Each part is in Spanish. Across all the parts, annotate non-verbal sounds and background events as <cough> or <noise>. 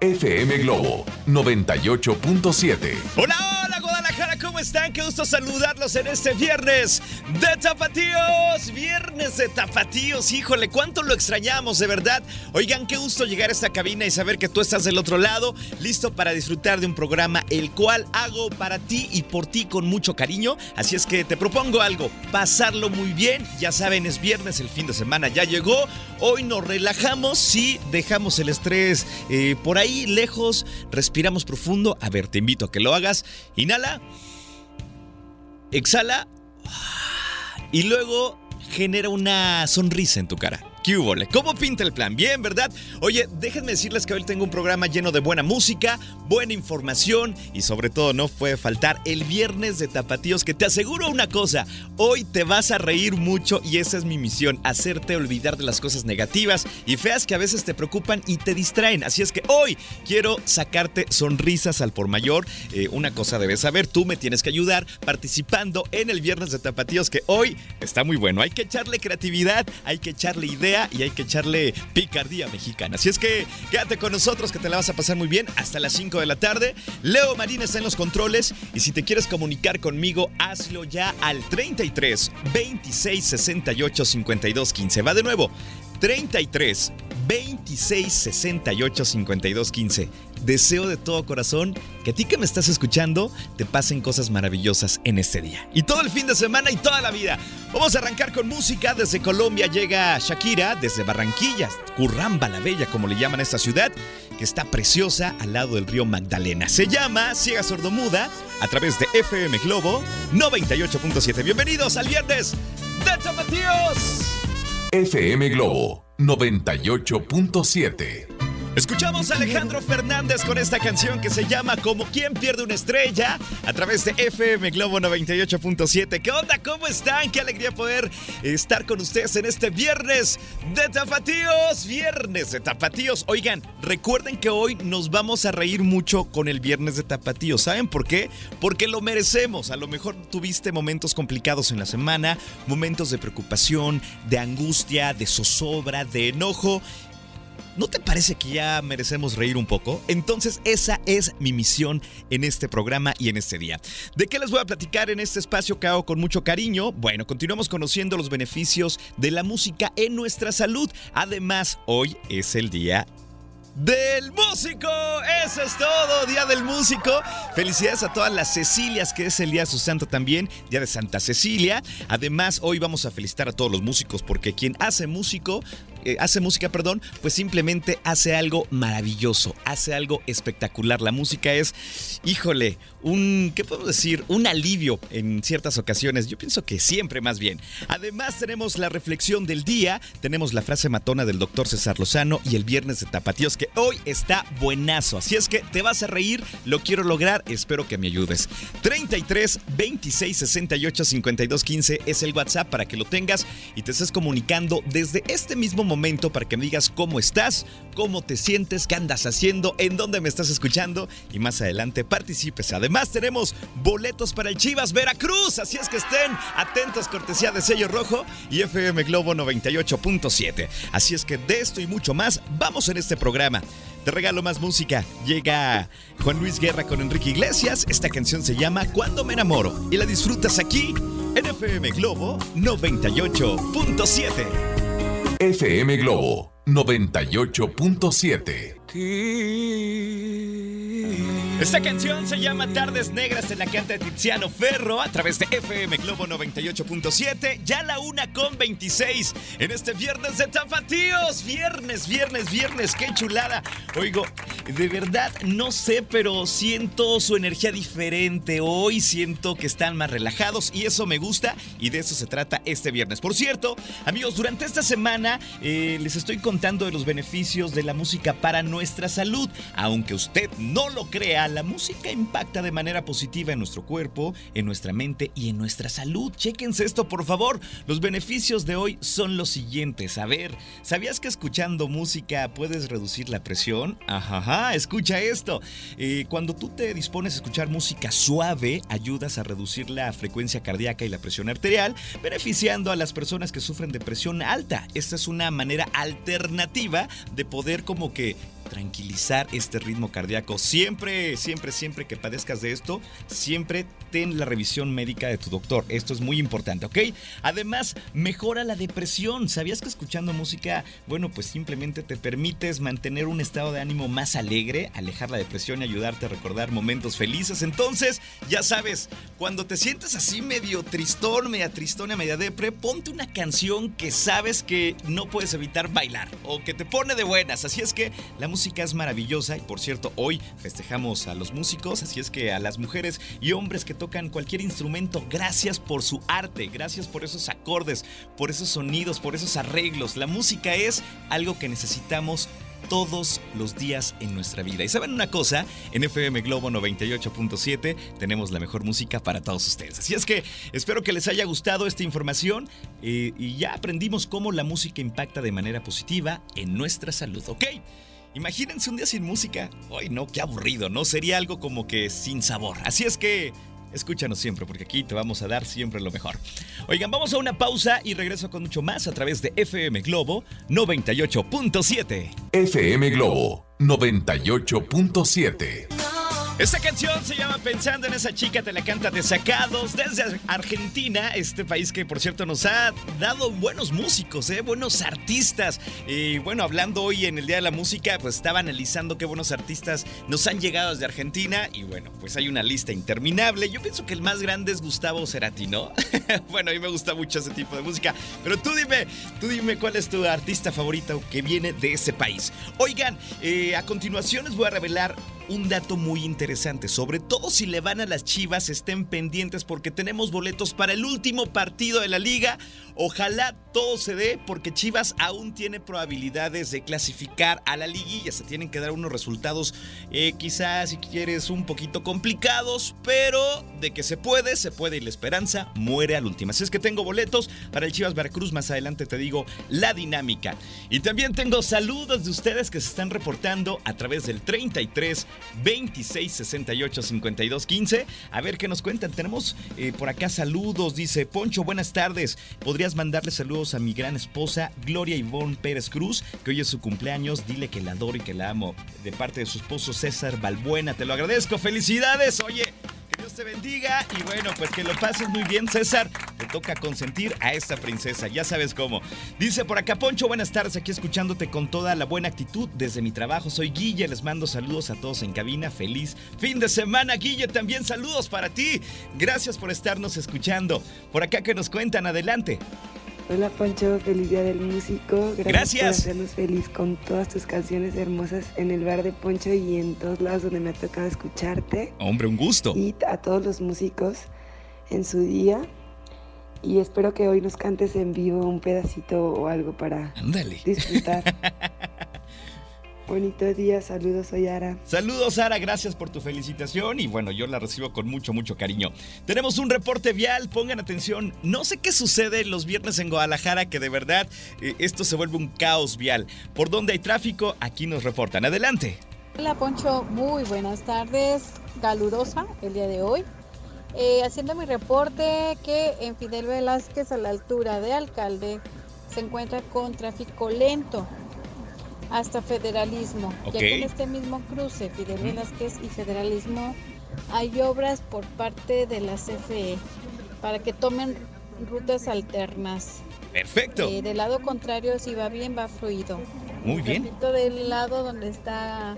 FM Globo 98.7. Hola, ¿cómo están? Qué gusto saludarlos en este viernes de Tapatíos. Viernes de Tapatíos, híjole, cuánto lo extrañamos, de verdad. Oigan, qué gusto llegar a esta cabina y saber que tú estás del otro lado, listo para disfrutar de un programa el cual hago para ti y por ti con mucho cariño. Así es que te propongo algo, pasarlo muy bien. Ya saben, es viernes, el fin de semana ya llegó. Hoy nos relajamos y dejamos el estrés eh, por ahí lejos, respiramos profundo. A ver, te invito a que lo hagas. Inhala. Exhala. Y luego genera una sonrisa en tu cara. ¿Cómo pinta el plan? Bien, ¿verdad? Oye, déjenme decirles que hoy tengo un programa lleno de buena música, buena información y sobre todo no puede faltar el viernes de tapatíos que te aseguro una cosa, hoy te vas a reír mucho y esa es mi misión, hacerte olvidar de las cosas negativas y feas que a veces te preocupan y te distraen. Así es que hoy quiero sacarte sonrisas al por mayor. Eh, una cosa debes saber, tú me tienes que ayudar participando en el viernes de tapatíos que hoy está muy bueno. Hay que echarle creatividad, hay que echarle y hay que echarle picardía mexicana. Así es que quédate con nosotros que te la vas a pasar muy bien hasta las 5 de la tarde. Leo Marina está en los controles y si te quieres comunicar conmigo, hazlo ya al 33 26 68 52 15. Va de nuevo. 33 26 68 52 15. Deseo de todo corazón que a ti que me estás escuchando te pasen cosas maravillosas en este día. Y todo el fin de semana y toda la vida. Vamos a arrancar con música. Desde Colombia llega Shakira, desde Barranquilla, Curramba la Bella, como le llaman a esta ciudad, que está preciosa al lado del río Magdalena. Se llama Ciega Sordomuda a través de FM Globo 98.7. Bienvenidos al viernes de Zapatíos. FM Globo 98.7. Escuchamos a Alejandro Fernández con esta canción que se llama Como quien pierde una estrella a través de FM Globo 98.7. ¿Qué onda? ¿Cómo están? Qué alegría poder estar con ustedes en este viernes de Tapatíos. Viernes de Tapatíos. Oigan, recuerden que hoy nos vamos a reír mucho con el viernes de Tapatíos. ¿Saben por qué? Porque lo merecemos. A lo mejor tuviste momentos complicados en la semana, momentos de preocupación, de angustia, de zozobra, de enojo. ¿No te parece que ya merecemos reír un poco? Entonces esa es mi misión en este programa y en este día. ¿De qué les voy a platicar en este espacio que hago con mucho cariño? Bueno, continuamos conociendo los beneficios de la música en nuestra salud. Además, hoy es el día del músico. Eso es todo, Día del Músico. Felicidades a todas las Cecilias, que es el Día de su santo también, Día de Santa Cecilia. Además, hoy vamos a felicitar a todos los músicos porque quien hace músico eh, hace música, perdón, pues simplemente hace algo maravilloso, hace algo espectacular. La música es, híjole, un, ¿qué podemos decir? Un alivio en ciertas ocasiones. Yo pienso que siempre más bien. Además tenemos la reflexión del día, tenemos la frase matona del doctor César Lozano y el viernes de Tapatíos que hoy está buenazo. Así es que te vas a reír, lo quiero lograr, espero que me ayudes. 33 26 68 52 15 es el WhatsApp para que lo tengas y te estés comunicando desde este mismo momento momento para que me digas cómo estás, cómo te sientes, qué andas haciendo, en dónde me estás escuchando y más adelante participes. Además tenemos boletos para el Chivas Veracruz, así es que estén atentos, cortesía de sello rojo y FM Globo 98.7. Así es que de esto y mucho más vamos en este programa. Te regalo más música. Llega Juan Luis Guerra con Enrique Iglesias. Esta canción se llama Cuando me enamoro y la disfrutas aquí en FM Globo 98.7. FM Globo 98.7. Esta canción se llama Tardes Negras en la canta Tiziano Ferro a través de FM Globo 98.7, ya la una con 26 en este viernes de tapatíos. Viernes, viernes, viernes, qué chulada. Oigo, de verdad no sé, pero siento su energía diferente. Hoy siento que están más relajados y eso me gusta y de eso se trata este viernes. Por cierto, amigos, durante esta semana eh, les estoy contando de los beneficios de la música para nuestra salud. Aunque usted no lo crea, la música impacta de manera positiva en nuestro cuerpo, en nuestra mente y en nuestra salud. Chéquense esto, por favor. Los beneficios de hoy son los siguientes. A ver, ¿sabías que escuchando música puedes reducir la presión? Ajá, escucha esto. Eh, cuando tú te dispones a escuchar música suave, ayudas a reducir la frecuencia cardíaca y la presión arterial, beneficiando a las personas que sufren de presión alta. Esta es una manera alternativa de poder como que tranquilizar este ritmo cardíaco. Siempre, siempre, siempre que padezcas de esto, siempre ten la revisión médica de tu doctor. Esto es muy importante, ¿ok? Además, mejora la depresión. ¿Sabías que escuchando música, bueno, pues simplemente te permites mantener un estado de ánimo más alegre, alejar la depresión y ayudarte a recordar momentos felices? Entonces, ya sabes, cuando te sientes así medio tristón, media tristona, media depre, ponte una canción que sabes que no puedes evitar bailar o que te pone de buenas. Así es que la música es maravillosa y por cierto, hoy festejamos a los músicos, así es que a las mujeres y hombres que tocan cualquier instrumento, gracias por su arte, gracias por esos acordes, por esos sonidos, por esos arreglos. La música es algo que necesitamos todos los días en nuestra vida. Y saben una cosa, en FM Globo 98.7 tenemos la mejor música para todos ustedes. Así es que espero que les haya gustado esta información eh, y ya aprendimos cómo la música impacta de manera positiva en nuestra salud, ¿ok? Imagínense un día sin música. Ay, no, qué aburrido, ¿no? Sería algo como que sin sabor. Así es que escúchanos siempre, porque aquí te vamos a dar siempre lo mejor. Oigan, vamos a una pausa y regreso con mucho más a través de FM Globo 98.7. FM Globo 98.7. Esta canción se llama Pensando en esa chica, te la canta de sacados desde Argentina, este país que por cierto nos ha dado buenos músicos, ¿eh? buenos artistas. Y bueno, hablando hoy en el Día de la Música, pues estaba analizando qué buenos artistas nos han llegado desde Argentina y bueno, pues hay una lista interminable. Yo pienso que el más grande es Gustavo Cerati, ¿no? <laughs> bueno, a mí me gusta mucho ese tipo de música, pero tú dime, tú dime cuál es tu artista favorito que viene de ese país. Oigan, eh, a continuación les voy a revelar un dato muy interesante, sobre todo si le van a las Chivas, estén pendientes porque tenemos boletos para el último partido de la liga. Ojalá todo se dé porque Chivas aún tiene probabilidades de clasificar a la liguilla. Se tienen que dar unos resultados eh, quizás si quieres un poquito complicados, pero de que se puede, se puede y la esperanza muere al último. Así es que tengo boletos para el Chivas Veracruz. Más adelante te digo la dinámica. Y también tengo saludos de ustedes que se están reportando a través del 33 26 68 52 15. A ver qué nos cuentan. Tenemos eh, por acá saludos. Dice Poncho, buenas tardes. ¿Podrías mandarle saludos a mi gran esposa Gloria Ivonne Pérez Cruz, que hoy es su cumpleaños? Dile que la adoro y que la amo. De parte de su esposo César Balbuena. Te lo agradezco. Felicidades. Oye, Dios te bendiga y bueno, pues que lo pases muy bien, César. Te toca consentir a esta princesa, ya sabes cómo. Dice por acá, Poncho, buenas tardes, aquí escuchándote con toda la buena actitud desde mi trabajo. Soy Guille, les mando saludos a todos en cabina. Feliz fin de semana, Guille. También saludos para ti. Gracias por estarnos escuchando. Por acá que nos cuentan, adelante. Hola Poncho, feliz día del músico. Gracias, Gracias. por hacernos feliz con todas tus canciones hermosas en el bar de Poncho y en todos lados donde me ha tocado escucharte. Hombre, un gusto. Y a todos los músicos en su día. Y espero que hoy nos cantes en vivo un pedacito o algo para Ándale. disfrutar. <laughs> Bonito día, saludos, soy Ara. Saludos, Ara, gracias por tu felicitación y bueno, yo la recibo con mucho, mucho cariño. Tenemos un reporte vial, pongan atención. No sé qué sucede los viernes en Guadalajara, que de verdad eh, esto se vuelve un caos vial. Por donde hay tráfico, aquí nos reportan. Adelante. Hola, Poncho, muy buenas tardes. Calurosa el día de hoy. Eh, haciendo mi reporte que en Fidel Velázquez, a la altura de alcalde, se encuentra con tráfico lento hasta federalismo. Ya que en este mismo cruce, Fidel Velázquez y federalismo, hay obras por parte de la CFE para que tomen rutas alternas. Perfecto. Eh, del lado contrario, si va bien, va fluido. Muy bien. Repito, del lado donde está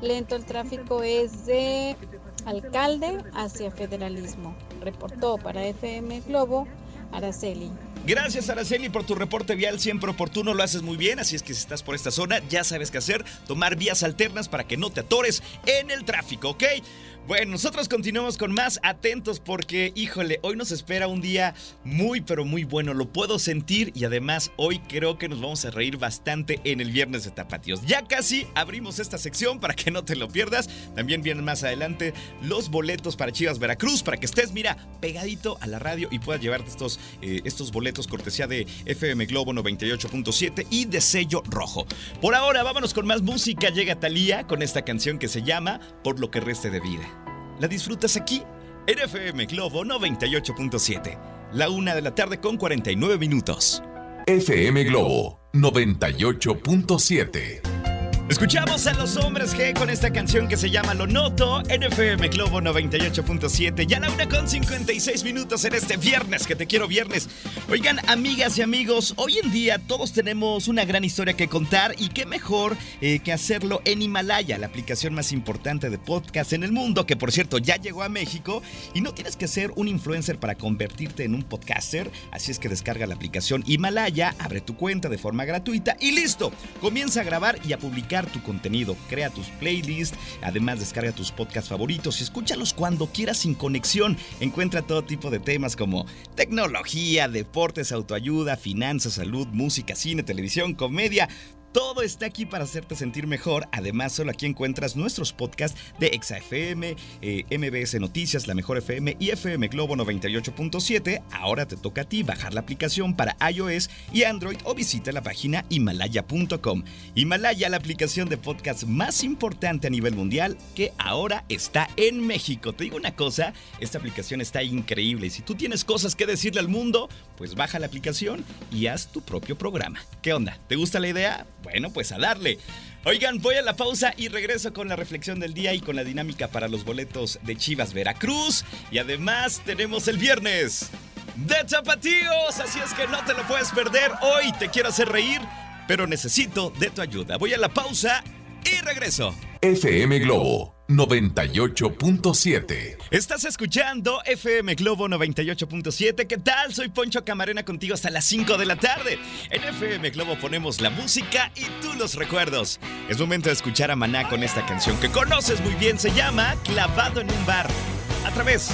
Lento el tráfico es de alcalde hacia federalismo. Reportó para FM Globo Araceli. Gracias Araceli por tu reporte vial siempre oportuno, lo haces muy bien, así es que si estás por esta zona ya sabes qué hacer, tomar vías alternas para que no te atores en el tráfico, ¿ok? Bueno, nosotros continuamos con más atentos porque, híjole, hoy nos espera un día muy, pero muy bueno. Lo puedo sentir y además hoy creo que nos vamos a reír bastante en el viernes de Tapatíos. Ya casi abrimos esta sección para que no te lo pierdas. También vienen más adelante los boletos para Chivas Veracruz para que estés, mira, pegadito a la radio y puedas llevarte estos, eh, estos boletos cortesía de FM Globo 98.7 y de sello rojo. Por ahora, vámonos con más música. Llega Talía con esta canción que se llama Por lo que reste de vida la disfrutas aquí en FM Globo 98.7. La una de la tarde con 49 minutos. FM Globo 98.7. Escuchamos a los hombres G con esta canción que se llama Lo Noto en FM Globo 98.7. Ya la una con 56 minutos en este viernes, que te quiero viernes. Oigan, amigas y amigos, hoy en día todos tenemos una gran historia que contar y qué mejor eh, que hacerlo en Himalaya, la aplicación más importante de podcast en el mundo, que por cierto ya llegó a México y no tienes que ser un influencer para convertirte en un podcaster. Así es que descarga la aplicación Himalaya, abre tu cuenta de forma gratuita y listo. Comienza a grabar y a publicar tu contenido, crea tus playlists, además descarga tus podcasts favoritos y escúchalos cuando quieras sin conexión. Encuentra todo tipo de temas como tecnología, deportes, autoayuda, finanzas, salud, música, cine, televisión, comedia, todo está aquí para hacerte sentir mejor. Además, solo aquí encuentras nuestros podcasts de ExaFM, eh, MBS Noticias, La Mejor FM y FM Globo 98.7. Ahora te toca a ti bajar la aplicación para iOS y Android o visita la página himalaya.com. Himalaya, la aplicación de podcast más importante a nivel mundial que ahora está en México. Te digo una cosa, esta aplicación está increíble y si tú tienes cosas que decirle al mundo, pues baja la aplicación y haz tu propio programa. ¿Qué onda? ¿Te gusta la idea? Bueno, pues a darle. Oigan, voy a la pausa y regreso con la reflexión del día y con la dinámica para los boletos de Chivas Veracruz. Y además tenemos el viernes de Zapatíos, así es que no te lo puedes perder. Hoy te quiero hacer reír, pero necesito de tu ayuda. Voy a la pausa y regreso. FM Globo 98.7. Estás escuchando FM Globo 98.7. ¿Qué tal? Soy Poncho Camarena contigo hasta las 5 de la tarde. En FM Globo ponemos la música y tú los recuerdos. Es momento de escuchar a Maná con esta canción que conoces muy bien. Se llama Clavado en un bar. A través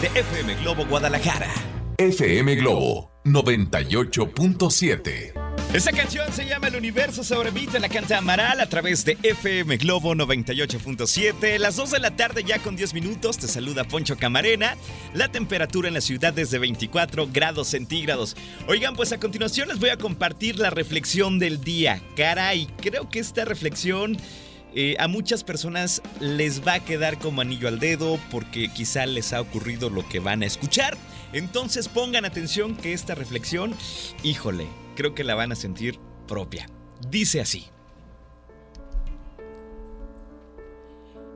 de FM Globo Guadalajara. FM Globo 98.7. Esta canción se llama El Universo sobre mí, te la canta Amaral a través de FM Globo 98.7. Las 2 de la tarde ya con 10 minutos te saluda Poncho Camarena. La temperatura en la ciudad es de 24 grados centígrados. Oigan, pues a continuación les voy a compartir la reflexión del día. Caray, creo que esta reflexión... Eh, a muchas personas les va a quedar como anillo al dedo porque quizá les ha ocurrido lo que van a escuchar. Entonces pongan atención que esta reflexión, híjole, creo que la van a sentir propia. Dice así.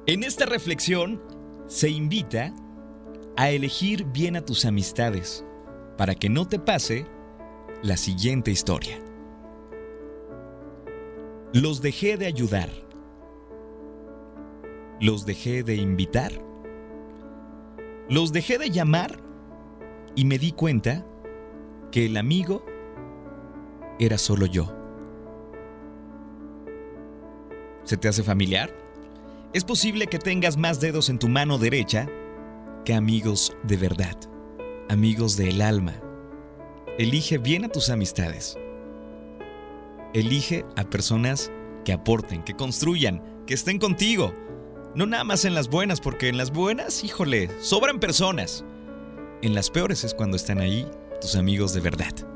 En esta reflexión se invita a elegir bien a tus amistades para que no te pase la siguiente historia. Los dejé de ayudar. Los dejé de invitar. Los dejé de llamar y me di cuenta que el amigo era solo yo. ¿Se te hace familiar? Es posible que tengas más dedos en tu mano derecha que amigos de verdad, amigos del alma. Elige bien a tus amistades. Elige a personas que aporten, que construyan, que estén contigo. No nada más en las buenas, porque en las buenas, híjole, sobran personas. En las peores es cuando están ahí tus amigos de verdad.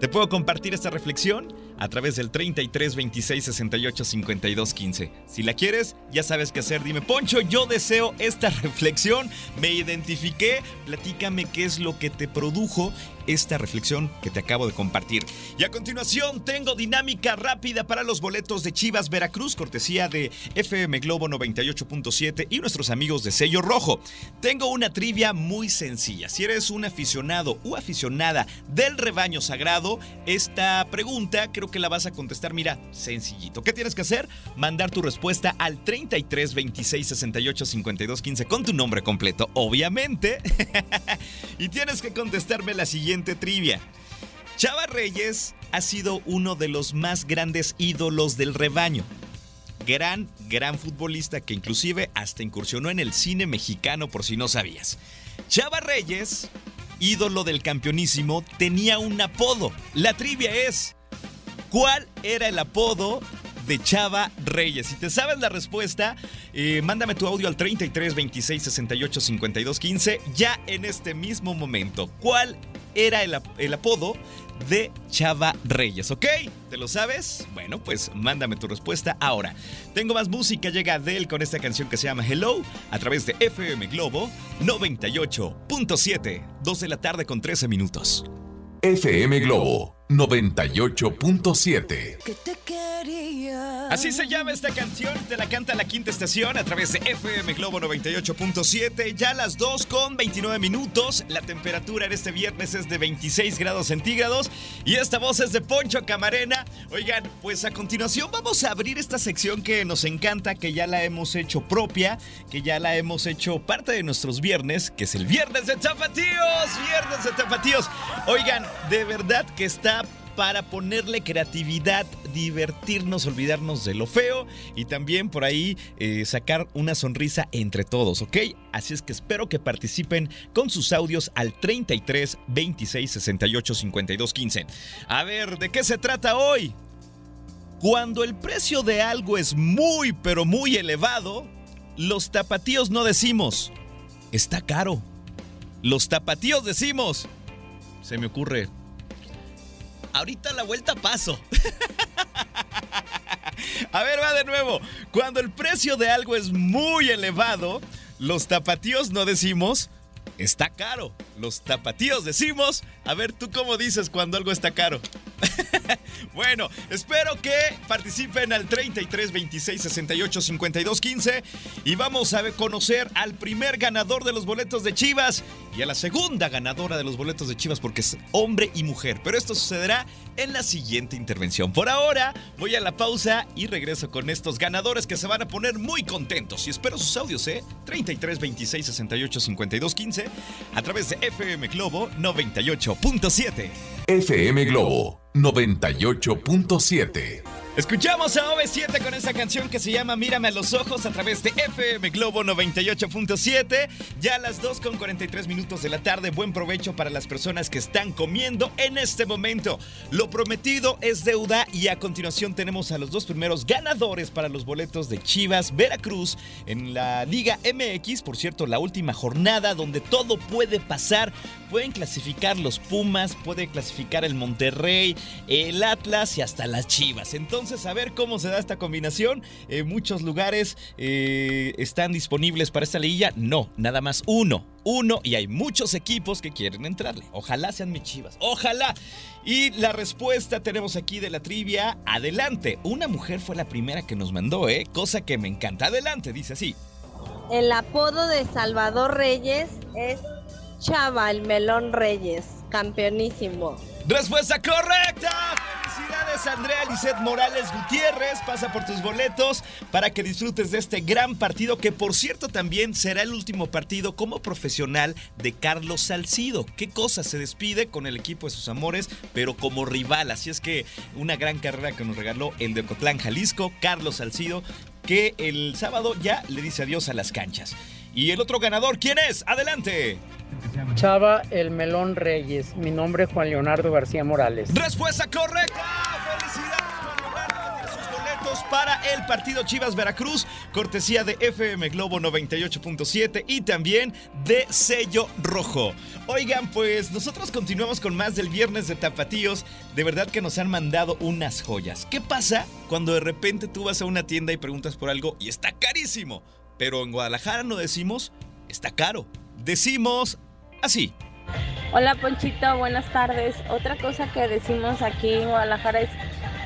Te puedo compartir esta reflexión a través del 33 26 68 52 15. Si la quieres, ya sabes qué hacer. Dime, Poncho, yo deseo esta <laughs> reflexión. Me identifiqué. Platícame qué es lo que te produjo esta reflexión que te acabo de compartir. Y a continuación tengo dinámica rápida para los boletos de Chivas Veracruz, cortesía de FM Globo 98.7 y nuestros amigos de Sello Rojo. Tengo una trivia muy sencilla. Si eres un aficionado o aficionada del rebaño sagrado, esta pregunta creo que la vas a contestar. Mira, sencillito. ¿Qué tienes que hacer? Mandar tu respuesta al 33 26 68 52 15 con tu nombre completo, obviamente. <laughs> y tienes que contestarme la siguiente trivia. Chava Reyes ha sido uno de los más grandes ídolos del rebaño. Gran, gran futbolista que inclusive hasta incursionó en el cine mexicano por si no sabías. Chava Reyes, ídolo del campeonísimo, tenía un apodo. La trivia es, ¿cuál era el apodo de Chava Reyes. Si te sabes la respuesta, eh, mándame tu audio al 33 26 68 52 15 ya en este mismo momento. ¿Cuál era el, el apodo de Chava Reyes, ¿ok? ¿Te lo sabes? Bueno, pues mándame tu respuesta ahora. Tengo más música, llega Adele con esta canción que se llama Hello a través de FM Globo 98.7, 2 de la tarde con 13 minutos. FM Globo 98.7. Así se llama esta canción, te la canta la quinta estación a través de FM Globo 98.7, ya las 2 con 29 minutos, la temperatura en este viernes es de 26 grados centígrados y esta voz es de Poncho Camarena. Oigan, pues a continuación vamos a abrir esta sección que nos encanta, que ya la hemos hecho propia, que ya la hemos hecho parte de nuestros viernes, que es el viernes de tapatíos, viernes de tapatíos. Oigan, de verdad que está para ponerle creatividad, divertirnos, olvidarnos de lo feo y también por ahí eh, sacar una sonrisa entre todos, ¿ok? Así es que espero que participen con sus audios al 33 26 68 52 15. A ver, ¿de qué se trata hoy? Cuando el precio de algo es muy, pero muy elevado, los tapatíos no decimos, está caro. Los tapatíos decimos, se me ocurre, ahorita la vuelta paso. <laughs> A ver, va de nuevo. Cuando el precio de algo es muy elevado, los tapatíos no decimos, está caro. Los tapatíos decimos, a ver, ¿tú cómo dices cuando algo está caro? <laughs> bueno, espero que participen al 33 26 68 52 15 y vamos a conocer al primer ganador de los boletos de Chivas y a la segunda ganadora de los boletos de Chivas porque es hombre y mujer. Pero esto sucederá en la siguiente intervención. Por ahora, voy a la pausa y regreso con estos ganadores que se van a poner muy contentos. Y espero sus audios, ¿eh? 33 26 68 52 15 a través de FM Globo 98.7. FM Globo 98.7. Escuchamos a OV7 con esa canción que se llama Mírame a los ojos a través de FM Globo 98.7. Ya a las 2 con 43 minutos de la tarde. Buen provecho para las personas que están comiendo en este momento. Lo prometido es deuda y a continuación tenemos a los dos primeros ganadores para los boletos de Chivas Veracruz en la Liga MX. Por cierto, la última jornada donde todo puede pasar. Pueden clasificar los Pumas, puede clasificar el Monterrey, el Atlas y hasta las Chivas. Entonces, a ver cómo se da esta combinación. En muchos lugares eh, están disponibles para esta liguilla. No, nada más uno. Uno y hay muchos equipos que quieren entrarle. Ojalá sean mis chivas. Ojalá. Y la respuesta tenemos aquí de la trivia. Adelante. Una mujer fue la primera que nos mandó, ¿eh? Cosa que me encanta. Adelante, dice así. El apodo de Salvador Reyes es Chava, el melón Reyes. Campeonísimo. Respuesta correcta. Lizeth Morales Gutiérrez. Pasa por tus boletos para que disfrutes de este gran partido que por cierto también será el último partido como profesional de Carlos Salcido. ¿Qué cosa? Se despide con el equipo de sus amores, pero como rival. Así es que una gran carrera que nos regaló el de Ocotlán, Jalisco, Carlos Salcido, que el sábado ya le dice adiós a las canchas. Y el otro ganador, ¿quién es? Adelante. Chava el Melón Reyes. Mi nombre es Juan Leonardo García Morales. Respuesta correcta. Felicidades para el partido Chivas Veracruz, cortesía de FM Globo 98.7 y también de Sello Rojo. Oigan, pues nosotros continuamos con más del viernes de Tapatíos. De verdad que nos han mandado unas joyas. ¿Qué pasa cuando de repente tú vas a una tienda y preguntas por algo y está carísimo? Pero en Guadalajara no decimos está caro. Decimos así. Hola Ponchito, buenas tardes. Otra cosa que decimos aquí en Guadalajara es,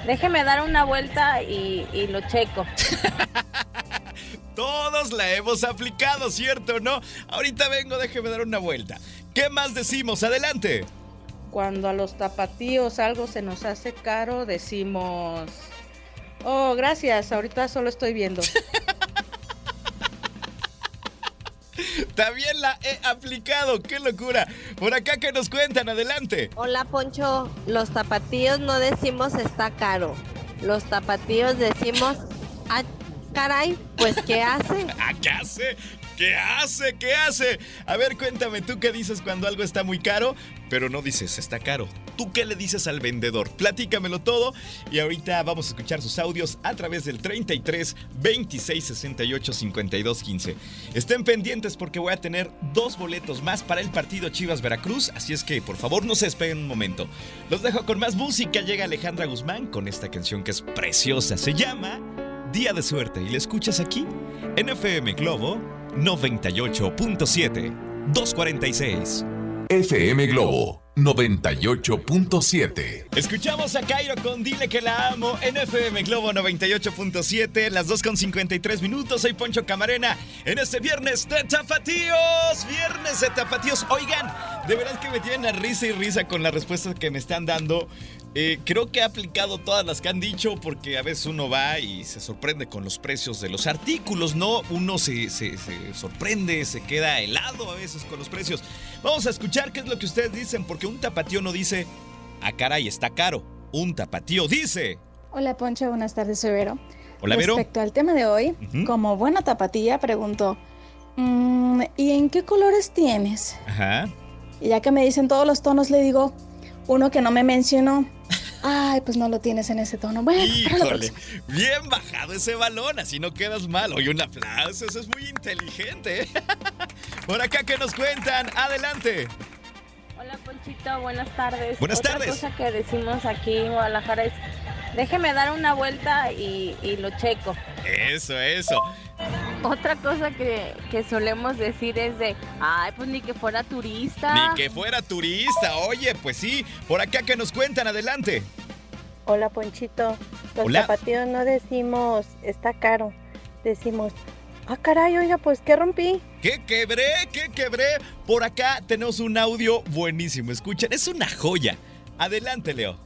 déjeme dar una vuelta y, y lo checo. <laughs> Todos la hemos aplicado, ¿cierto o no? Ahorita vengo, déjeme dar una vuelta. ¿Qué más decimos? Adelante. cuando a los tapatíos algo se nos hace caro, decimos, oh, gracias, ahorita solo estoy viendo. <laughs> También la he aplicado, qué locura. Por acá que nos cuentan, adelante. Hola Poncho, los tapatíos no decimos está caro. Los tapatíos decimos, ah, caray, pues ¿qué hace? ¿A <laughs> qué hace? ¿Qué hace? ¿Qué hace? A ver, cuéntame, ¿tú qué dices cuando algo está muy caro? Pero no dices, está caro. ¿Tú qué le dices al vendedor? Platícamelo todo y ahorita vamos a escuchar sus audios a través del 33 26 68 52 15. Estén pendientes porque voy a tener dos boletos más para el partido Chivas Veracruz, así es que por favor no se despeguen un momento. Los dejo con más música. Llega Alejandra Guzmán con esta canción que es preciosa. Se llama Día de Suerte y la escuchas aquí en FM Globo 98.7 246. FM Globo 98.7. Escuchamos a Cairo con Dile que la amo en FM Globo 98.7, las 2.53 minutos. Soy Poncho Camarena en este viernes de Tapatíos. Viernes de Tapatíos. Oigan, de verdad que me tienen a risa y risa con las respuestas que me están dando. Eh, creo que he aplicado todas las que han dicho porque a veces uno va y se sorprende con los precios de los artículos, ¿no? Uno se, se, se sorprende, se queda helado a veces con los precios. Vamos a escuchar qué es lo que ustedes dicen, porque un tapatío no dice, ah, caray, está caro. Un tapatío dice. Hola Poncho, buenas tardes, soy Vero. Hola, Vero. Respecto al tema de hoy, como buena tapatía, pregunto, "Mm, ¿y en qué colores tienes? Ajá. Y ya que me dicen todos los tonos, le digo, uno que no me mencionó. <laughs> Ay, pues no lo tienes en ese tono. Bueno, Híjole, bien bajado ese balón, así no quedas mal. Oye, un aplauso, eso es muy inteligente. <laughs> Por acá que nos cuentan, adelante. Buenas tardes. Buenas Otra tardes. cosa que decimos aquí en Guadalajara es, déjeme dar una vuelta y, y lo checo. Eso, eso. Otra cosa que, que solemos decir es de, ay, pues ni que fuera turista. Ni que fuera turista, oye, pues sí. Por acá que nos cuentan, adelante. Hola Ponchito, los Hola. tapatíos no decimos está caro, decimos, ah caray, oiga, pues ¿qué rompí? ¿Qué quebré? ¿Qué quebré? Por acá tenemos un audio buenísimo. Escuchen, es una joya. Adelante, Leo.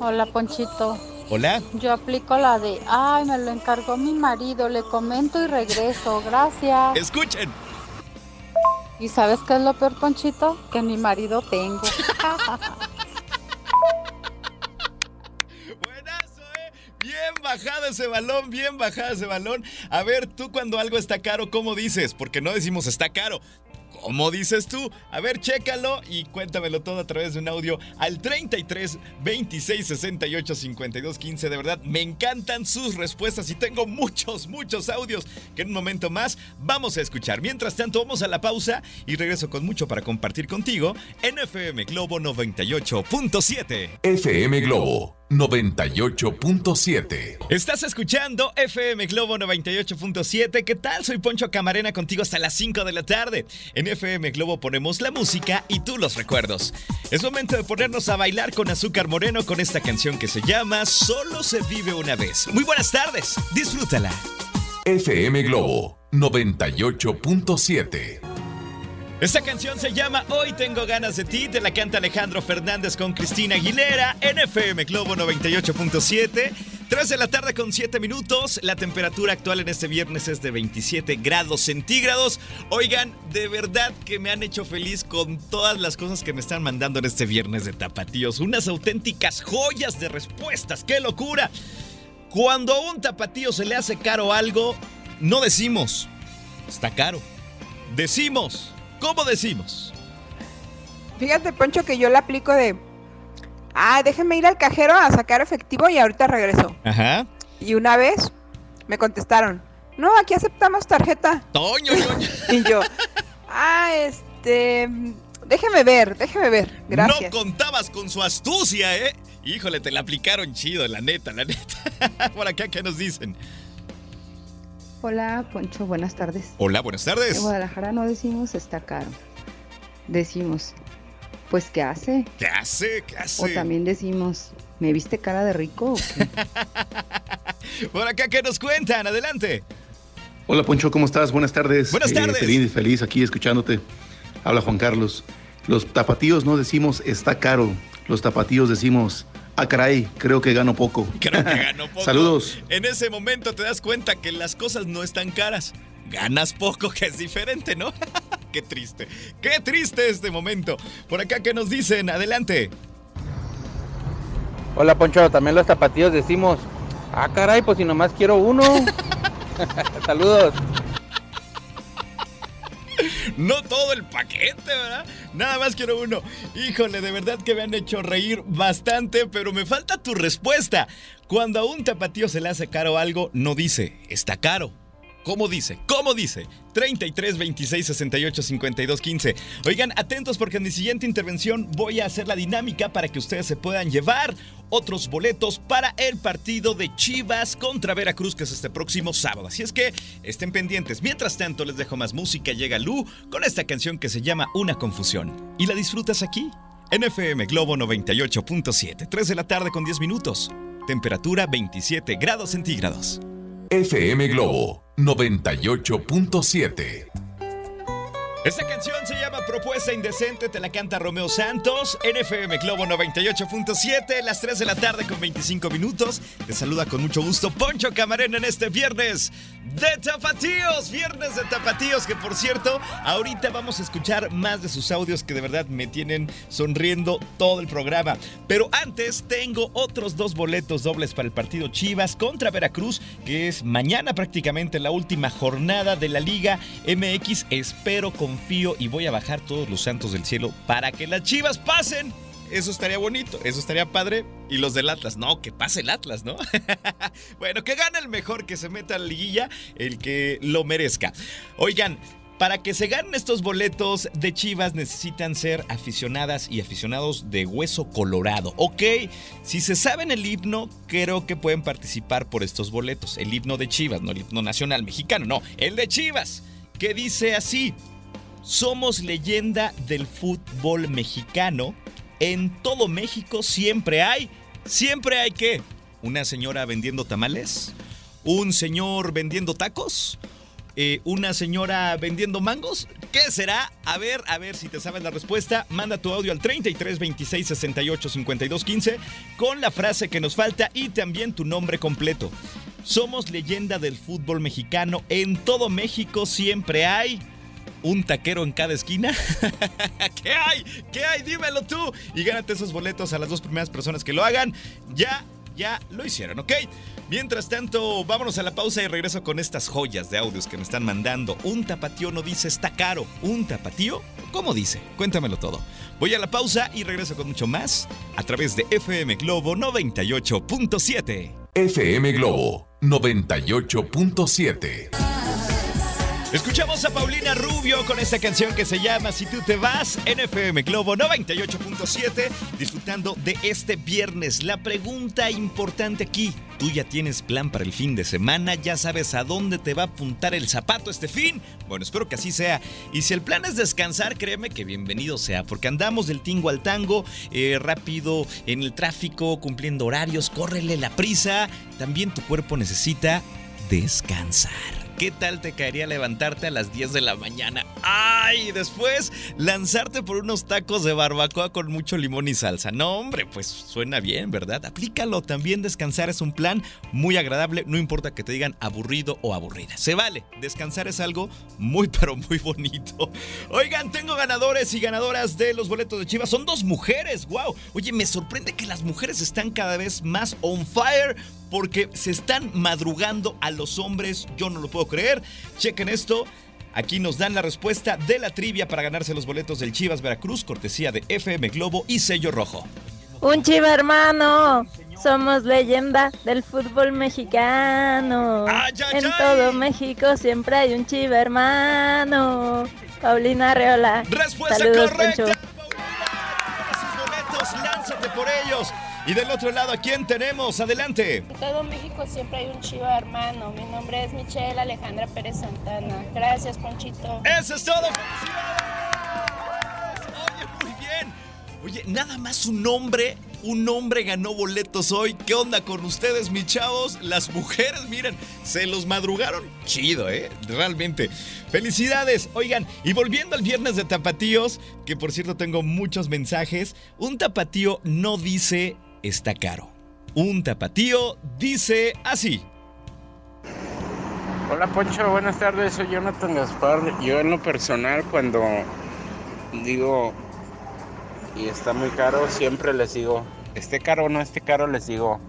Hola, Ponchito. Hola. Yo aplico la de, ay, me lo encargó mi marido, le comento y regreso, gracias. Escuchen. ¿Y sabes qué es lo peor, Ponchito? Que mi marido tengo. <laughs> Bien bajado ese balón, bien bajado ese balón. A ver, tú cuando algo está caro, ¿cómo dices? Porque no decimos está caro. ¿Cómo dices tú? A ver, chécalo y cuéntamelo todo a través de un audio al 33 26 68 52 15. De verdad, me encantan sus respuestas y tengo muchos, muchos audios que en un momento más vamos a escuchar. Mientras tanto, vamos a la pausa y regreso con mucho para compartir contigo en FM Globo 98.7. FM Globo 98.7. Estás escuchando FM Globo 98.7. ¿Qué tal? Soy Poncho Camarena contigo hasta las 5 de la tarde. En FM Globo ponemos la música y tú los recuerdos. Es momento de ponernos a bailar con Azúcar Moreno con esta canción que se llama Solo se vive una vez. Muy buenas tardes. Disfrútala. FM Globo 98.7. Esta canción se llama Hoy tengo ganas de ti, te la canta Alejandro Fernández con Cristina Aguilera en FM Globo 98.7. 3 de la tarde con 7 minutos. La temperatura actual en este viernes es de 27 grados centígrados. Oigan, de verdad que me han hecho feliz con todas las cosas que me están mandando en este viernes de tapatíos. Unas auténticas joyas de respuestas. ¡Qué locura! Cuando a un tapatío se le hace caro algo, no decimos, está caro. Decimos, ¿cómo decimos? Fíjate, Poncho, que yo la aplico de. Ah, déjenme ir al cajero a sacar efectivo y ahorita regreso. Ajá. Y una vez me contestaron, no, aquí aceptamos tarjeta. Toño, Toño. <laughs> y yo, ah, este. Déjeme ver, déjeme ver. Gracias. No contabas con su astucia, ¿eh? Híjole, te la aplicaron chido, la neta, la neta. <laughs> Por acá, ¿qué nos dicen? Hola, Poncho, buenas tardes. Hola, buenas tardes. En Guadalajara no decimos está caro. Decimos, pues, ¿qué hace? ¿Qué hace? ¿Qué hace? O también decimos, ¿me viste cara de rico o qué? <laughs> Por acá, ¿qué nos cuentan? Adelante. Hola Poncho, ¿cómo estás? Buenas tardes. Buenas Eh, tardes. feliz, feliz aquí escuchándote. Habla Juan Carlos. Los tapatíos no decimos está caro, los tapatíos decimos, ah caray, creo que gano poco. <laughs> Creo que gano <laughs> poco. Saludos. En ese momento te das cuenta que las cosas no están caras. Ganas poco, que es diferente, ¿no? <laughs> qué triste, qué triste este momento. Por acá, ¿qué nos dicen? Adelante. Hola Poncho, también los tapatíos decimos, ah caray, pues si nomás quiero uno. Saludos. No todo el paquete, ¿verdad? Nada más quiero uno. Híjole, de verdad que me han hecho reír bastante, pero me falta tu respuesta. Cuando a un tapatío se le hace caro algo, no dice, está caro. ¿Cómo dice? ¿Cómo dice? 33 26 68 52 15. Oigan, atentos porque en mi siguiente intervención voy a hacer la dinámica para que ustedes se puedan llevar otros boletos para el partido de Chivas contra Veracruz, que es este próximo sábado. Así es que estén pendientes. Mientras tanto, les dejo más música. Llega Lu con esta canción que se llama Una Confusión. ¿Y la disfrutas aquí? En FM Globo 98.7, 3 de la tarde con 10 minutos. Temperatura 27 grados centígrados. FM Globo 98.7. Esta canción se llama Propuesta Indecente, te la canta Romeo Santos, NFM Globo 98.7, las 3 de la tarde con 25 minutos. Te saluda con mucho gusto Poncho Camarena en este viernes de Tapatíos, viernes de Tapatíos, que por cierto, ahorita vamos a escuchar más de sus audios que de verdad me tienen sonriendo todo el programa. Pero antes tengo otros dos boletos dobles para el partido Chivas contra Veracruz, que es mañana prácticamente la última jornada de la Liga MX. Espero con confío y voy a bajar todos los santos del cielo para que las chivas pasen. Eso estaría bonito, eso estaría padre. Y los del Atlas, no, que pase el Atlas, ¿no? <laughs> bueno, que gane el mejor, que se meta la liguilla, el que lo merezca. Oigan, para que se ganen estos boletos de Chivas necesitan ser aficionadas y aficionados de hueso colorado. Ok, si se saben el himno, creo que pueden participar por estos boletos. El himno de Chivas, no el himno nacional mexicano, no, el de Chivas, que dice así. Somos leyenda del fútbol mexicano. En todo México siempre hay, siempre hay que una señora vendiendo tamales, un señor vendiendo tacos, eh, una señora vendiendo mangos. ¿Qué será? A ver, a ver si te sabes la respuesta. Manda tu audio al 33 26 68 52 15 con la frase que nos falta y también tu nombre completo. Somos leyenda del fútbol mexicano. En todo México siempre hay un taquero en cada esquina. <laughs> ¿Qué hay? ¿Qué hay? Dímelo tú. Y gánate esos boletos a las dos primeras personas que lo hagan. Ya, ya lo hicieron, ¿ok? Mientras tanto, vámonos a la pausa y regreso con estas joyas de audios que me están mandando. Un tapatío no dice está caro. ¿Un tapatío? ¿Cómo dice? Cuéntamelo todo. Voy a la pausa y regreso con mucho más a través de FM Globo 98.7. FM Globo 98.7. Escuchamos a Paulina Rubio con esta canción que se llama Si tú te vas en FM Globo 98.7 disfrutando de este viernes. La pregunta importante aquí, ¿tú ya tienes plan para el fin de semana? ¿Ya sabes a dónde te va a apuntar el zapato este fin? Bueno, espero que así sea. Y si el plan es descansar, créeme que bienvenido sea, porque andamos del tingo al tango, eh, rápido en el tráfico, cumpliendo horarios, córrele la prisa. También tu cuerpo necesita descansar. ¿Qué tal te caería levantarte a las 10 de la mañana? ¡Ay! Después lanzarte por unos tacos de barbacoa con mucho limón y salsa. No, hombre, pues suena bien, ¿verdad? Aplícalo. También descansar es un plan muy agradable. No importa que te digan aburrido o aburrida. Se vale. Descansar es algo muy, <laughs> pero muy bonito. Oigan, tengo ganadores y ganadoras de los boletos de Chivas. Son dos mujeres. ¡Wow! Oye, me sorprende que las mujeres están cada vez más on fire porque se están madrugando a los hombres. Yo no lo puedo creer. Chequen esto. Aquí nos dan la respuesta de la trivia para ganarse los boletos del Chivas Veracruz, cortesía de FM Globo y sello rojo. Un chiva hermano. Somos leyenda del fútbol mexicano. en todo México siempre hay un chiva hermano. Paulina Reola. Respuesta Saludos, correcta. Poncho. Sus boletos, lánzate por ellos. Y del otro lado, ¿a quién tenemos? Adelante. En todo México siempre hay un chiva hermano. Mi nombre es Michelle Alejandra Pérez Santana. Gracias, Ponchito. Eso es todo. ¡Felicidades! Oye, muy bien. Oye, nada más su nombre un hombre ganó boletos hoy. ¿Qué onda con ustedes, mis chavos? Las mujeres, miren, se los madrugaron chido, ¿eh? Realmente. Felicidades. Oigan, y volviendo al viernes de tapatíos, que por cierto tengo muchos mensajes, un tapatío no dice está caro. Un tapatío dice así. Hola Poncho, buenas tardes, soy Jonathan Gaspar. Yo en lo personal cuando digo y está muy caro, siempre les digo, esté caro o no esté caro, les digo,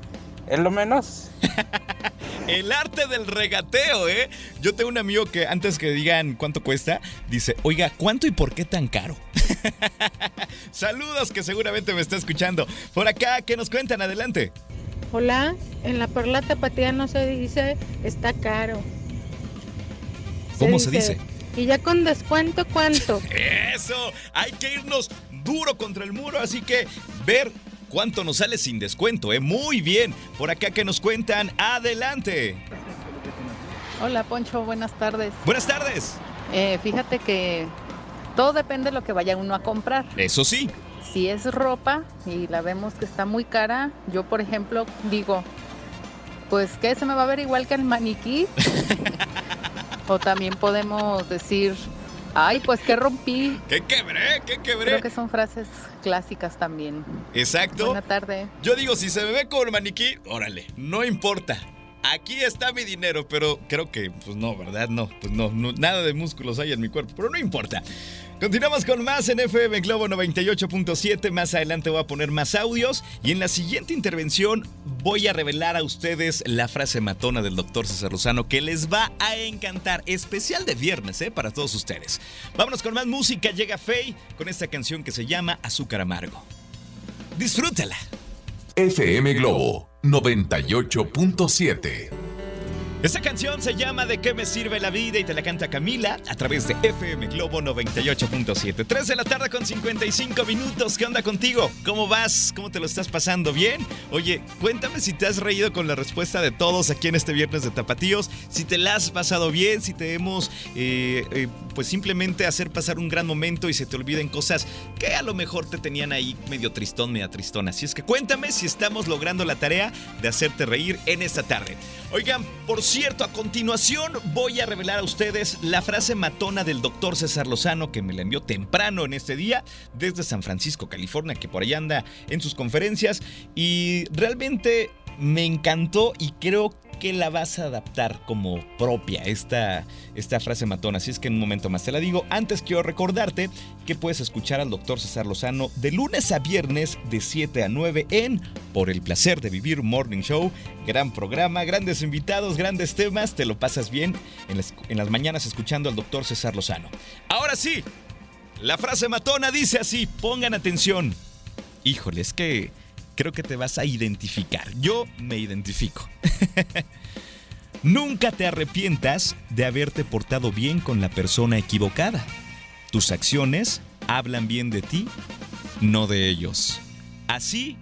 es lo menos. <laughs> El arte del regateo, ¿eh? Yo tengo un amigo que antes que digan cuánto cuesta, dice, oiga, ¿cuánto y por qué tan caro? <laughs> Saludos que seguramente me está escuchando. Por acá, ¿qué nos cuentan? Adelante. Hola, en la perla tapatía no se dice está caro. ¿Cómo se dice? Y ya con descuento, ¿cuánto? <laughs> Eso, hay que irnos duro contra el muro, así que ver cuánto nos sale sin descuento, ¿eh? Muy bien, por acá que nos cuentan, adelante. Hola Poncho, buenas tardes. Buenas tardes. Eh, fíjate que todo depende de lo que vaya uno a comprar. Eso sí. Si es ropa y la vemos que está muy cara, yo por ejemplo digo, pues que se me va a ver igual que el maniquí. <laughs> O también podemos decir, ay, pues que rompí. ¿Qué quebré? ¿Qué quebré? Creo que son frases clásicas también. Exacto. Buena tarde. Yo digo, si se me ve como el maniquí, órale, no importa. Aquí está mi dinero, pero creo que, pues no, ¿verdad? No, pues no, no, nada de músculos hay en mi cuerpo, pero no importa. Continuamos con más en FM Globo 98.7. Más adelante voy a poner más audios y en la siguiente intervención voy a revelar a ustedes la frase matona del doctor César Lozano que les va a encantar. Especial de viernes, ¿eh? Para todos ustedes. Vámonos con más música. Llega Faye con esta canción que se llama Azúcar Amargo. Disfrútala. FM Globo 98.7. Esta canción se llama ¿De qué me sirve la vida? y te la canta Camila a través de FM Globo 98.7. 3 de la tarde con 55 minutos. ¿Qué onda contigo? ¿Cómo vas? ¿Cómo te lo estás pasando? ¿Bien? Oye, cuéntame si te has reído con la respuesta de todos aquí en este viernes de Tapatíos. Si te la has pasado bien, si te hemos, eh, eh, pues simplemente hacer pasar un gran momento y se te olviden cosas que a lo mejor te tenían ahí medio tristón, media tristón. Así es que cuéntame si estamos logrando la tarea de hacerte reír en esta tarde. Oigan, por cierto, a continuación voy a revelar a ustedes la frase matona del doctor César Lozano que me la envió temprano en este día desde San Francisco, California, que por ahí anda en sus conferencias y realmente me encantó y creo que la vas a adaptar como propia esta, esta frase matona. Así es que en un momento más te la digo. Antes quiero recordarte que puedes escuchar al doctor César Lozano de lunes a viernes de 7 a 9 en Por el placer de vivir Morning Show. Gran programa, grandes invitados, grandes temas. Te lo pasas bien en las, en las mañanas escuchando al doctor César Lozano. Ahora sí, la frase matona dice así, pongan atención. Híjole, es que creo que te vas a identificar. Yo me identifico. <laughs> Nunca te arrepientas de haberte portado bien con la persona equivocada. Tus acciones hablan bien de ti, no de ellos. Así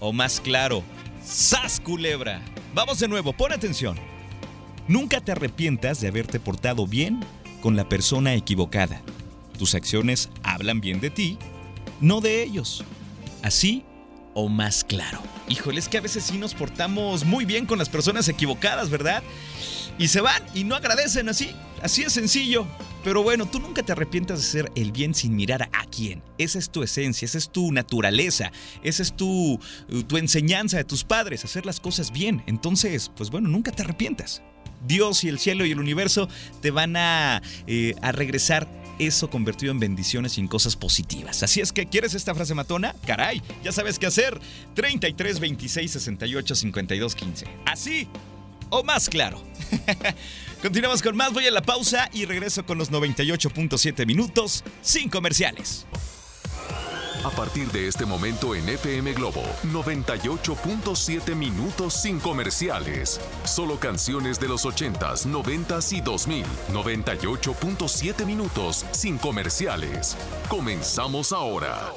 o más claro, ¡sas culebra! Vamos de nuevo, pon atención. Nunca te arrepientas de haberte portado bien con la persona equivocada. Tus acciones hablan bien de ti, no de ellos. Así o más claro. Híjole, es que a veces sí nos portamos muy bien con las personas equivocadas, ¿verdad? Y se van y no agradecen así. Así es sencillo. Pero bueno, tú nunca te arrepientas de hacer el bien sin mirar a quién. Esa es tu esencia, esa es tu naturaleza, esa es tu, tu enseñanza de tus padres, hacer las cosas bien. Entonces, pues bueno, nunca te arrepientas. Dios y el cielo y el universo te van a, eh, a regresar eso convertido en bendiciones y en cosas positivas. Así es que, ¿quieres esta frase matona? Caray, ya sabes qué hacer. 33 26 68 52 15. Así o más claro. <laughs> Continuamos con más, voy a la pausa y regreso con los 98.7 minutos sin comerciales. A partir de este momento en FM Globo, 98.7 minutos sin comerciales. Solo canciones de los 80s, 90s y 2000. 98.7 minutos sin comerciales. Comenzamos ahora.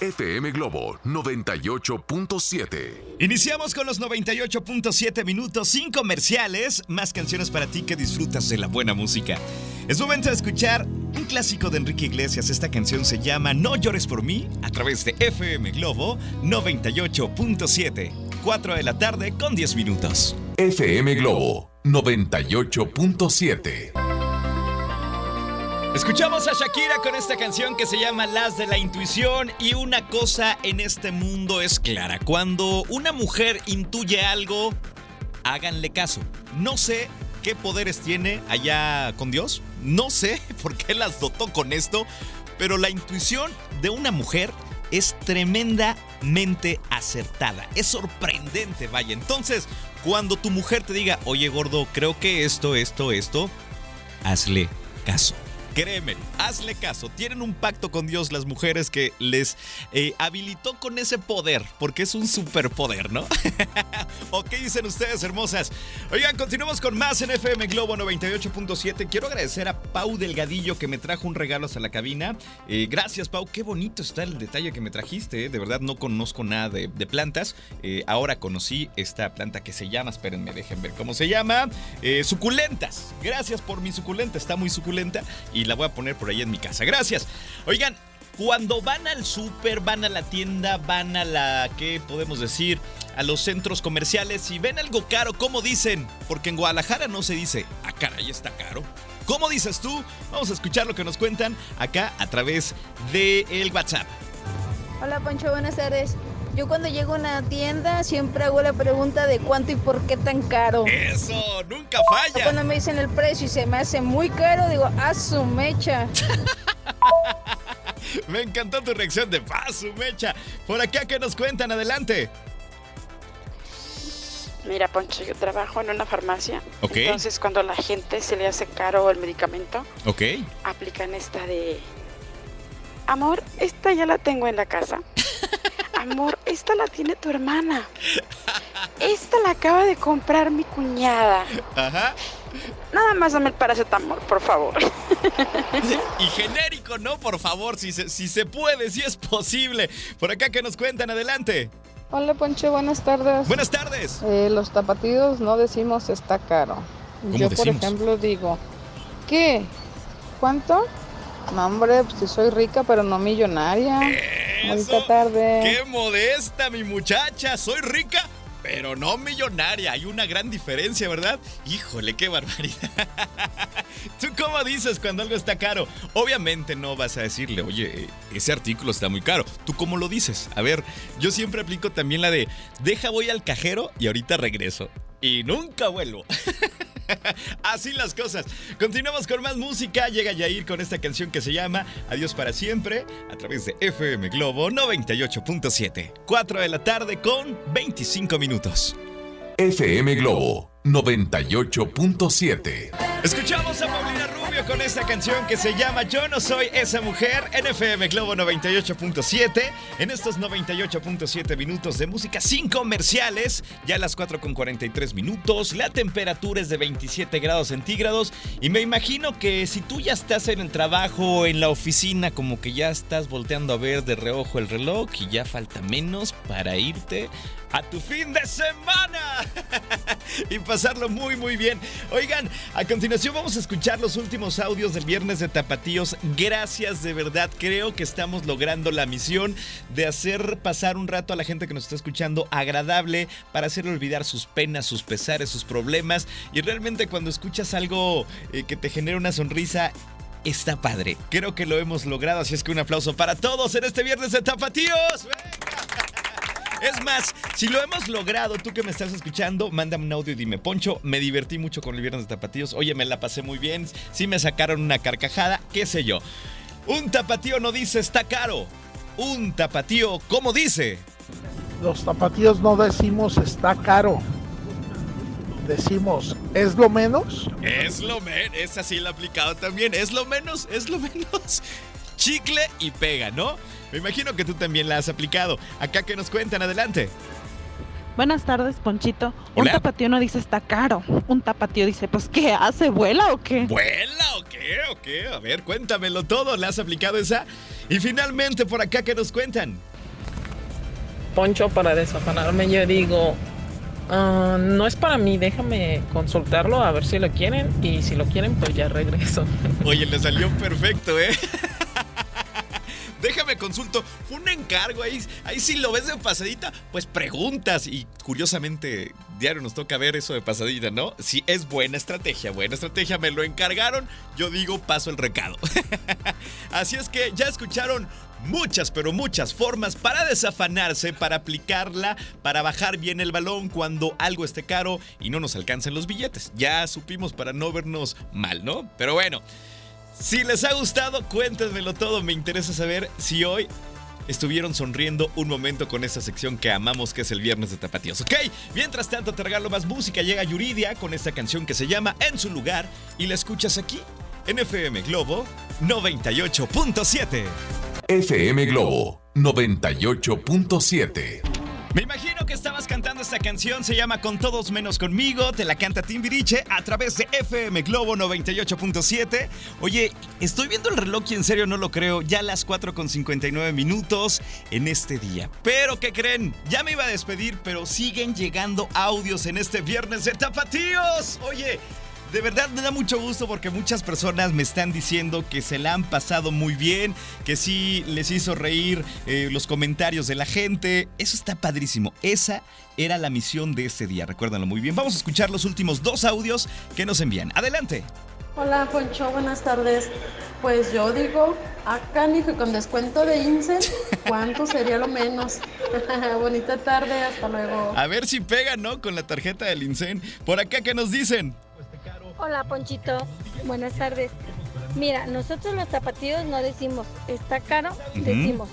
FM Globo 98.7. Iniciamos con los 98.7 minutos sin comerciales, más canciones para ti que disfrutas de la buena música. Es momento de escuchar un clásico de Enrique Iglesias. Esta canción se llama No llores por mí a través de FM Globo 98.7. 4 de la tarde con 10 minutos. FM Globo 98.7. Escuchamos a Shakira con esta canción que se llama Las de la Intuición y una cosa en este mundo es clara. Cuando una mujer intuye algo, háganle caso. No sé qué poderes tiene allá con Dios. No sé <laughs> por qué las dotó con esto, pero la intuición de una mujer es tremendamente acertada. Es sorprendente, vaya. Entonces, cuando tu mujer te diga, oye gordo, creo que esto, esto, esto, hazle caso. Créeme, hazle caso. Tienen un pacto con Dios las mujeres que les eh, habilitó con ese poder, porque es un superpoder, ¿no? <laughs> ¿O qué dicen ustedes, hermosas? Oigan, continuamos con más en FM Globo 98.7. Quiero agradecer a Pau Delgadillo que me trajo un regalo hasta la cabina. Eh, gracias, Pau. Qué bonito está el detalle que me trajiste. ¿eh? De verdad, no conozco nada de, plantas. ahora conocí esta planta que se llama, espérenme, dejen ver cómo se llama. suculentas. Gracias por mi suculenta. Está muy suculenta. La voy a poner por ahí en mi casa. Gracias. Oigan, cuando van al súper, van a la tienda, van a la, ¿qué podemos decir? A los centros comerciales y ven algo caro, ¿cómo dicen? Porque en Guadalajara no se dice, ah, caray, está caro. ¿Cómo dices tú? Vamos a escuchar lo que nos cuentan acá a través del el WhatsApp. Hola Poncho, buenas tardes. Yo cuando llego a una tienda siempre hago la pregunta de cuánto y por qué tan caro. Eso, nunca falla. Cuando me dicen el precio y se me hace muy caro, digo, a su mecha. <laughs> me encantó tu reacción de a su mecha. Por acá, ¿qué nos cuentan? Adelante. Mira, Poncho, yo trabajo en una farmacia. Entonces, cuando a la gente se le hace caro el medicamento, aplican esta de... Amor, esta ya la tengo en la casa. <laughs> Amor, esta la tiene tu hermana. Esta la acaba de comprar mi cuñada. Ajá. Nada más dame el paracetamol, por favor. <laughs> Y genérico, ¿no? Por favor, si se, si se puede, si es posible. Por acá que nos cuentan, adelante. Hola Ponche, buenas tardes. Buenas tardes. Eh, los tapatíos no decimos está caro. Yo, por ejemplo, digo, ¿qué? ¿Cuánto? No, hombre, pues si soy rica, pero no millonaria. Buenas tarde. ¡Qué modesta, mi muchacha! Soy rica, pero no millonaria. Hay una gran diferencia, ¿verdad? Híjole, qué barbaridad. <laughs> ¿Tú cómo dices cuando algo está caro? Obviamente no vas a decirle, oye, ese artículo está muy caro. ¿Tú cómo lo dices? A ver, yo siempre aplico también la de, deja voy al cajero y ahorita regreso. Y nunca vuelvo. <laughs> <laughs> Así las cosas. Continuamos con más música. Llega Yair con esta canción que se llama Adiós para siempre a través de FM Globo 98.7. 4 de la tarde con 25 minutos. FM Globo 98.7. Escuchamos a Paulina Con esta canción que se llama Yo no soy esa mujer en Globo 98.7. En estos 98.7 minutos de música sin comerciales, ya a las 4 con 43 minutos, la temperatura es de 27 grados centígrados y me imagino que si tú ya estás en el trabajo, en la oficina, como que ya estás volteando a ver de reojo el reloj y ya falta menos para irte a tu fin de semana <laughs> y pasarlo muy muy bien. Oigan, a continuación vamos a escuchar los últimos audios del viernes de Tapatíos. Gracias de verdad, creo que estamos logrando la misión de hacer pasar un rato a la gente que nos está escuchando agradable para hacerle olvidar sus penas, sus pesares, sus problemas y realmente cuando escuchas algo eh, que te genera una sonrisa está padre. Creo que lo hemos logrado, así es que un aplauso para todos en este viernes de Tapatíos. ¡Venga! Es más, si lo hemos logrado, tú que me estás escuchando, mándame un audio y dime, Poncho, me divertí mucho con el viernes de tapatíos. Oye, me la pasé muy bien. Sí me sacaron una carcajada, qué sé yo. Un tapatío no dice está caro. Un tapatío, ¿cómo dice? Los tapatíos no decimos está caro. Decimos, ¿es lo menos? Es lo menos, es así el aplicado también. Es lo menos, es lo menos. Chicle y pega, ¿no? Me imagino que tú también la has aplicado. Acá que nos cuentan, adelante. Buenas tardes, Ponchito. Un tapatío no dice está caro. Un tapatío dice, pues, ¿qué hace? ¿Vuela o qué? ¿Vuela o qué? ¿O qué? A ver, cuéntamelo todo. ¿Le has aplicado esa? Y finalmente, por acá, que nos cuentan? Poncho, para desafanarme, yo digo, Ah, no es para mí, déjame consultarlo a ver si lo quieren y si lo quieren pues ya regreso. Oye, le salió perfecto, ¿eh? Déjame consulto. Fue un encargo ahí. Ahí si lo ves de pasadita, pues preguntas. Y curiosamente, diario nos toca ver eso de pasadita, ¿no? Si es buena estrategia, buena estrategia, me lo encargaron. Yo digo, paso el recado. <laughs> Así es que ya escucharon muchas, pero muchas formas para desafanarse, para aplicarla, para bajar bien el balón cuando algo esté caro y no nos alcancen los billetes. Ya supimos para no vernos mal, ¿no? Pero bueno. Si les ha gustado, cuéntenmelo todo. Me interesa saber si hoy estuvieron sonriendo un momento con esa sección que amamos, que es el viernes de tapatíos. Ok, mientras tanto te regalo más música. Llega Yuridia con esta canción que se llama En su lugar y la escuchas aquí en FM Globo 98.7. FM Globo 98.7. Me imagino que estabas cantando esta canción, se llama Con Todos Menos Conmigo, te la canta Timbiriche a través de FM Globo 98.7. Oye, estoy viendo el reloj y en serio no lo creo, ya las 4 con 59 minutos en este día. Pero, ¿qué creen? Ya me iba a despedir, pero siguen llegando audios en este viernes de Tapatíos. Oye, de verdad me da mucho gusto porque muchas personas me están diciendo que se la han pasado muy bien, que sí les hizo reír eh, los comentarios de la gente. Eso está padrísimo. Esa era la misión de este día, recuérdanlo muy bien. Vamos a escuchar los últimos dos audios que nos envían. Adelante. Hola, Poncho, buenas tardes. Pues yo digo, acá ni con descuento de INSE, ¿cuánto sería lo menos? <laughs> Bonita tarde, hasta luego. A ver si pega, ¿no? Con la tarjeta del INSEN. Por acá, ¿qué nos dicen? Hola Ponchito, buenas tardes. Mira, nosotros los zapatillos no decimos está caro, decimos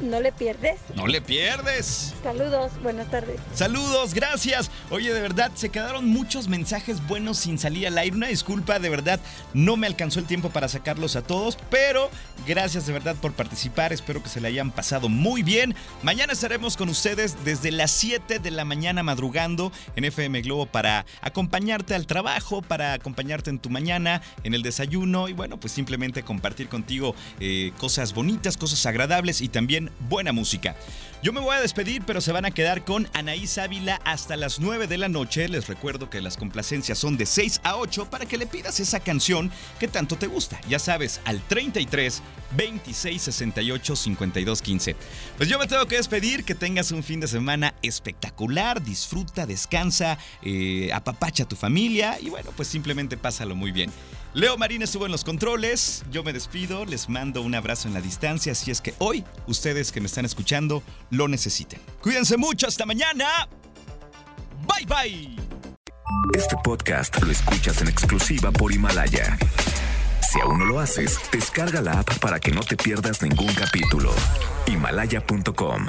no le pierdes. No le pierdes. Saludos, buenas tardes. Saludos, gracias. Oye, de verdad, se quedaron muchos mensajes buenos sin salir al aire. Una disculpa, de verdad, no me alcanzó el tiempo para sacarlos a todos, pero gracias de verdad por participar. Espero que se le hayan pasado muy bien. Mañana estaremos con ustedes desde las 7 de la mañana madrugando en FM Globo para acompañarte al trabajo, para acompañarte en tu mañana, en el desayuno y bueno, pues simplemente compartir contigo eh, cosas bonitas, cosas agradables y también buena música. Yo me voy a despedir, pero se van a quedar con Anaís Ávila hasta las 9 de la noche. Les recuerdo que las complacencias son de 6 a 8 para que le pidas esa canción que tanto te gusta. Ya sabes, al 33 26 68 52 15. Pues yo me tengo que despedir, que tengas un fin de semana espectacular, disfruta, descansa, eh, apapacha a tu familia y bueno, pues simplemente pásalo muy bien. Leo Marín estuvo en los controles, yo me despido, les mando un abrazo en la distancia, si es que hoy ustedes que me están escuchando lo necesiten. Cuídense mucho, hasta mañana. Bye bye. Este podcast lo escuchas en exclusiva por Himalaya. Si aún no lo haces, descarga la app para que no te pierdas ningún capítulo. Himalaya.com